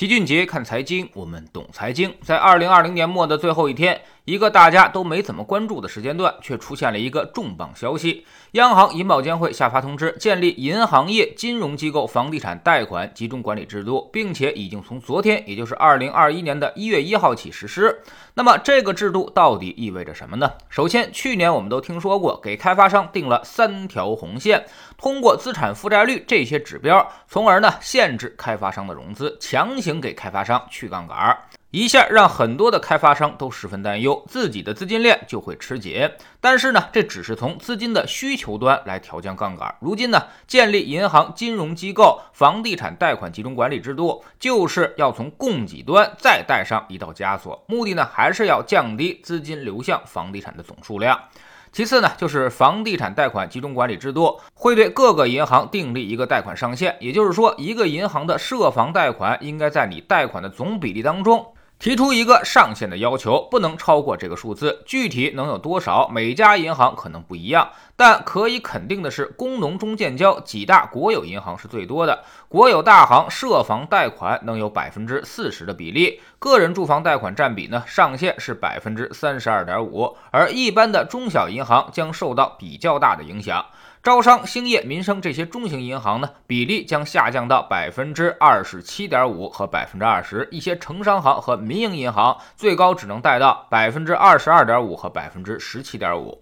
齐俊杰看财经，我们懂财经。在二零二零年末的最后一天，一个大家都没怎么关注的时间段，却出现了一个重磅消息：央行银保监会下发通知，建立银行业金融机构房地产贷款集中管理制度，并且已经从昨天，也就是二零二一年的一月一号起实施。那么，这个制度到底意味着什么呢？首先，去年我们都听说过，给开发商定了三条红线，通过资产负债率这些指标，从而呢限制开发商的融资，强。行给开发商去杠杆，一下让很多的开发商都十分担忧，自己的资金链就会吃紧。但是呢，这只是从资金的需求端来调降杠杆。如今呢，建立银行金融机构房地产贷款集中管理制度，就是要从供给端再带上一道枷锁，目的呢，还是要降低资金流向房地产的总数量。其次呢，就是房地产贷款集中管理制度会对各个银行订立一个贷款上限，也就是说，一个银行的涉房贷款应该在你贷款的总比例当中。提出一个上限的要求，不能超过这个数字。具体能有多少，每家银行可能不一样。但可以肯定的是，工农中建交几大国有银行是最多的。国有大行涉房贷款能有百分之四十的比例，个人住房贷款占比呢，上限是百分之三十二点五。而一般的中小银行将受到比较大的影响。招商、兴业、民生这些中型银行呢，比例将下降到百分之二十七点五和百分之二十。一些城商行和民营银行最高只能贷到百分之二十二点五和百分之十七点五。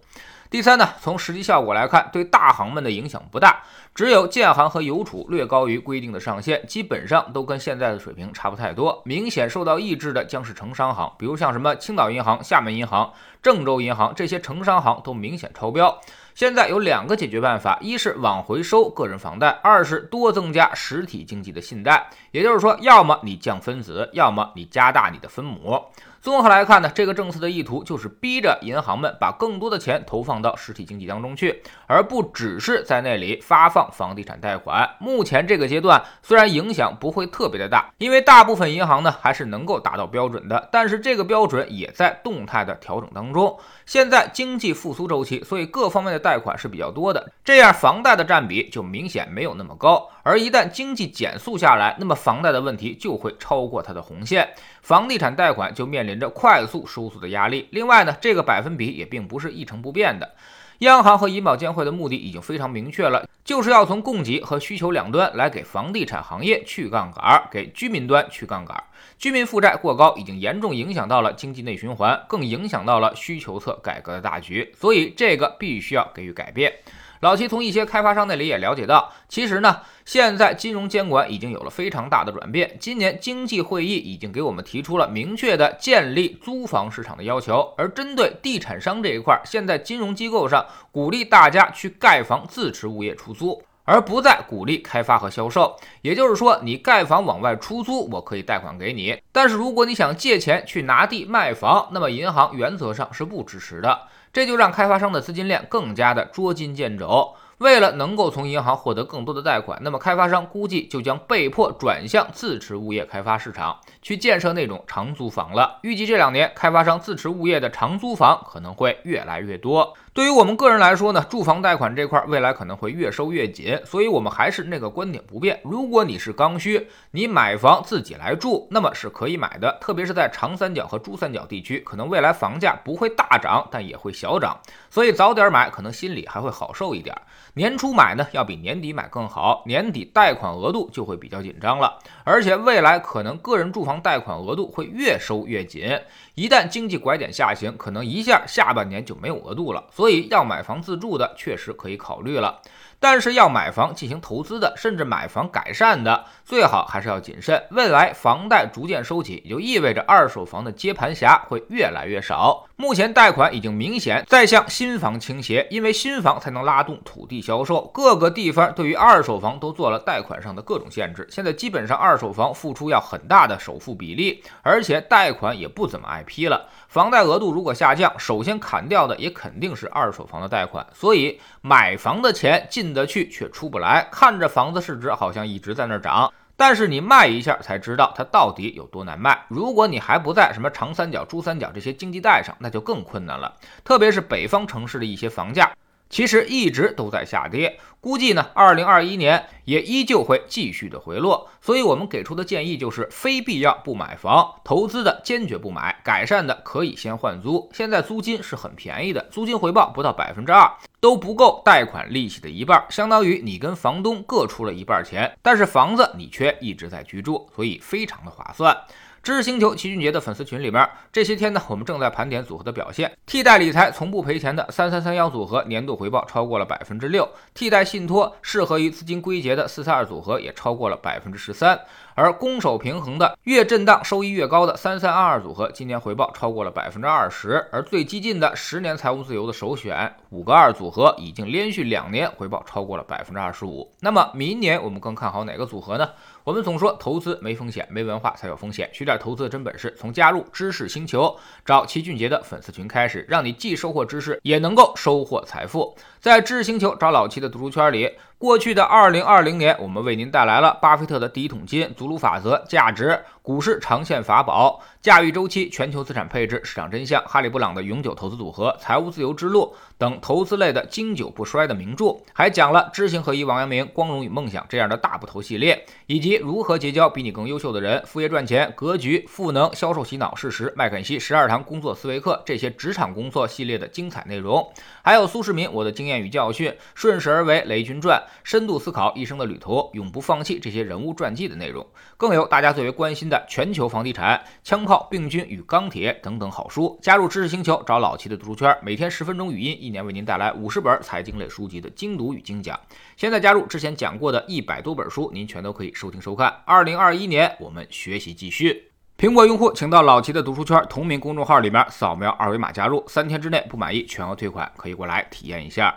第三呢，从实际效果来看，对大行们的影响不大，只有建行和邮储略高于规定的上限，基本上都跟现在的水平差不太多。明显受到抑制的将是城商行，比如像什么青岛银行、厦门银行、郑州银行这些城商行都明显超标。现在有两个解决办法，一是往回收个人房贷，二是多增加实体经济的信贷。也就是说，要么你降分子，要么你加大你的分母。综合来看呢，这个政策的意图就是逼着银行们把更多的钱投放到实体经济当中去，而不只是在那里发放房地产贷款。目前这个阶段虽然影响不会特别的大，因为大部分银行呢还是能够达到标准的，但是这个标准也在动态的调整当中。现在经济复苏周期，所以各方面的贷。款是比较多的，这样房贷的占比就明显没有那么高。而一旦经济减速下来，那么房贷的问题就会超过它的红线，房地产贷款就面临着快速收缩的压力。另外呢，这个百分比也并不是一成不变的。央行和银保监会的目的已经非常明确了，就是要从供给和需求两端来给房地产行业去杠杆，给居民端去杠杆。居民负债过高已经严重影响到了经济内循环，更影响到了需求侧改革的大局，所以这个必须要给予改变。老齐从一些开发商那里也了解到，其实呢，现在金融监管已经有了非常大的转变。今年经济会议已经给我们提出了明确的建立租房市场的要求，而针对地产商这一块，现在金融机构上鼓励大家去盖房自持物业出租，而不再鼓励开发和销售。也就是说，你盖房往外出租，我可以贷款给你，但是如果你想借钱去拿地卖房，那么银行原则上是不支持的。这就让开发商的资金链更加的捉襟见肘。为了能够从银行获得更多的贷款，那么开发商估计就将被迫转向自持物业开发市场，去建设那种长租房了。预计这两年，开发商自持物业的长租房可能会越来越多。对于我们个人来说呢，住房贷款这块未来可能会越收越紧，所以我们还是那个观点不变。如果你是刚需，你买房自己来住，那么是可以买的。特别是在长三角和珠三角地区，可能未来房价不会大涨，但也会小涨，所以早点买，可能心里还会好受一点。年初买呢，要比年底买更好，年底贷款额度就会比较紧张了，而且未来可能个人住房贷款额度会越收越紧，一旦经济拐点下行，可能一下下半年就没有额度了，所以要买房自住的确实可以考虑了。但是要买房进行投资的，甚至买房改善的，最好还是要谨慎。未来房贷逐渐收起，也就意味着二手房的接盘侠会越来越少。目前贷款已经明显在向新房倾斜，因为新房才能拉动土地销售。各个地方对于二手房都做了贷款上的各种限制，现在基本上二手房付出要很大的首付比例，而且贷款也不怎么爱批了。房贷额度如果下降，首先砍掉的也肯定是二手房的贷款。所以买房的钱进。得去却出不来，看着房子市值好像一直在那涨，但是你卖一下才知道它到底有多难卖。如果你还不在什么长三角、珠三角这些经济带上，那就更困难了。特别是北方城市的一些房价。其实一直都在下跌，估计呢，二零二一年也依旧会继续的回落。所以，我们给出的建议就是：非必要不买房，投资的坚决不买，改善的可以先换租。现在租金是很便宜的，租金回报不到百分之二，都不够贷款利息的一半，相当于你跟房东各出了一半钱，但是房子你却一直在居住，所以非常的划算。知识星球齐俊杰的粉丝群里边，这些天呢，我们正在盘点组合的表现。替代理财从不赔钱的三三三幺组合年度回报超过了百分之六，替代信托适合于资金归结的四三二组合也超过了百分之十三。而攻守平衡的越震荡收益越高的三三二二组合，今年回报超过了百分之二十。而最激进的十年财务自由的首选五个二组合，已经连续两年回报超过了百分之二十五。那么明年我们更看好哪个组合呢？我们总说投资没风险，没文化才有风险。学点投资的真本事，从加入知识星球，找齐俊杰的粉丝群开始，让你既收获知识，也能够收获财富。在知识星球找老齐的读书圈里。过去的二零二零年，我们为您带来了巴菲特的第一桶金、祖鲁法则、价值、股市长线法宝、驾驭周期、全球资产配置、市场真相、哈利布朗的永久投资组合、财务自由之路等投资类的经久不衰的名著，还讲了知行合一、王阳明、光荣与梦想这样的大部头系列，以及如何结交比你更优秀的人、副业赚钱、格局、赋能、销售洗脑、事实、麦肯锡十二堂工作思维课这些职场工作系列的精彩内容，还有苏世民我的经验与教训、顺势而为、雷军传。深度思考一生的旅途，永不放弃这些人物传记的内容，更有大家最为关心的全球房地产、枪炮、病菌与钢铁等等好书。加入知识星球，找老齐的读书圈，每天十分钟语音，一年为您带来五十本财经类书籍的精读与精讲。现在加入之前讲过的一百多本书，您全都可以收听收看。二零二一年，我们学习继续。苹果用户请到老齐的读书圈同名公众号里面扫描二维码加入，三天之内不满意全额退款，可以过来体验一下。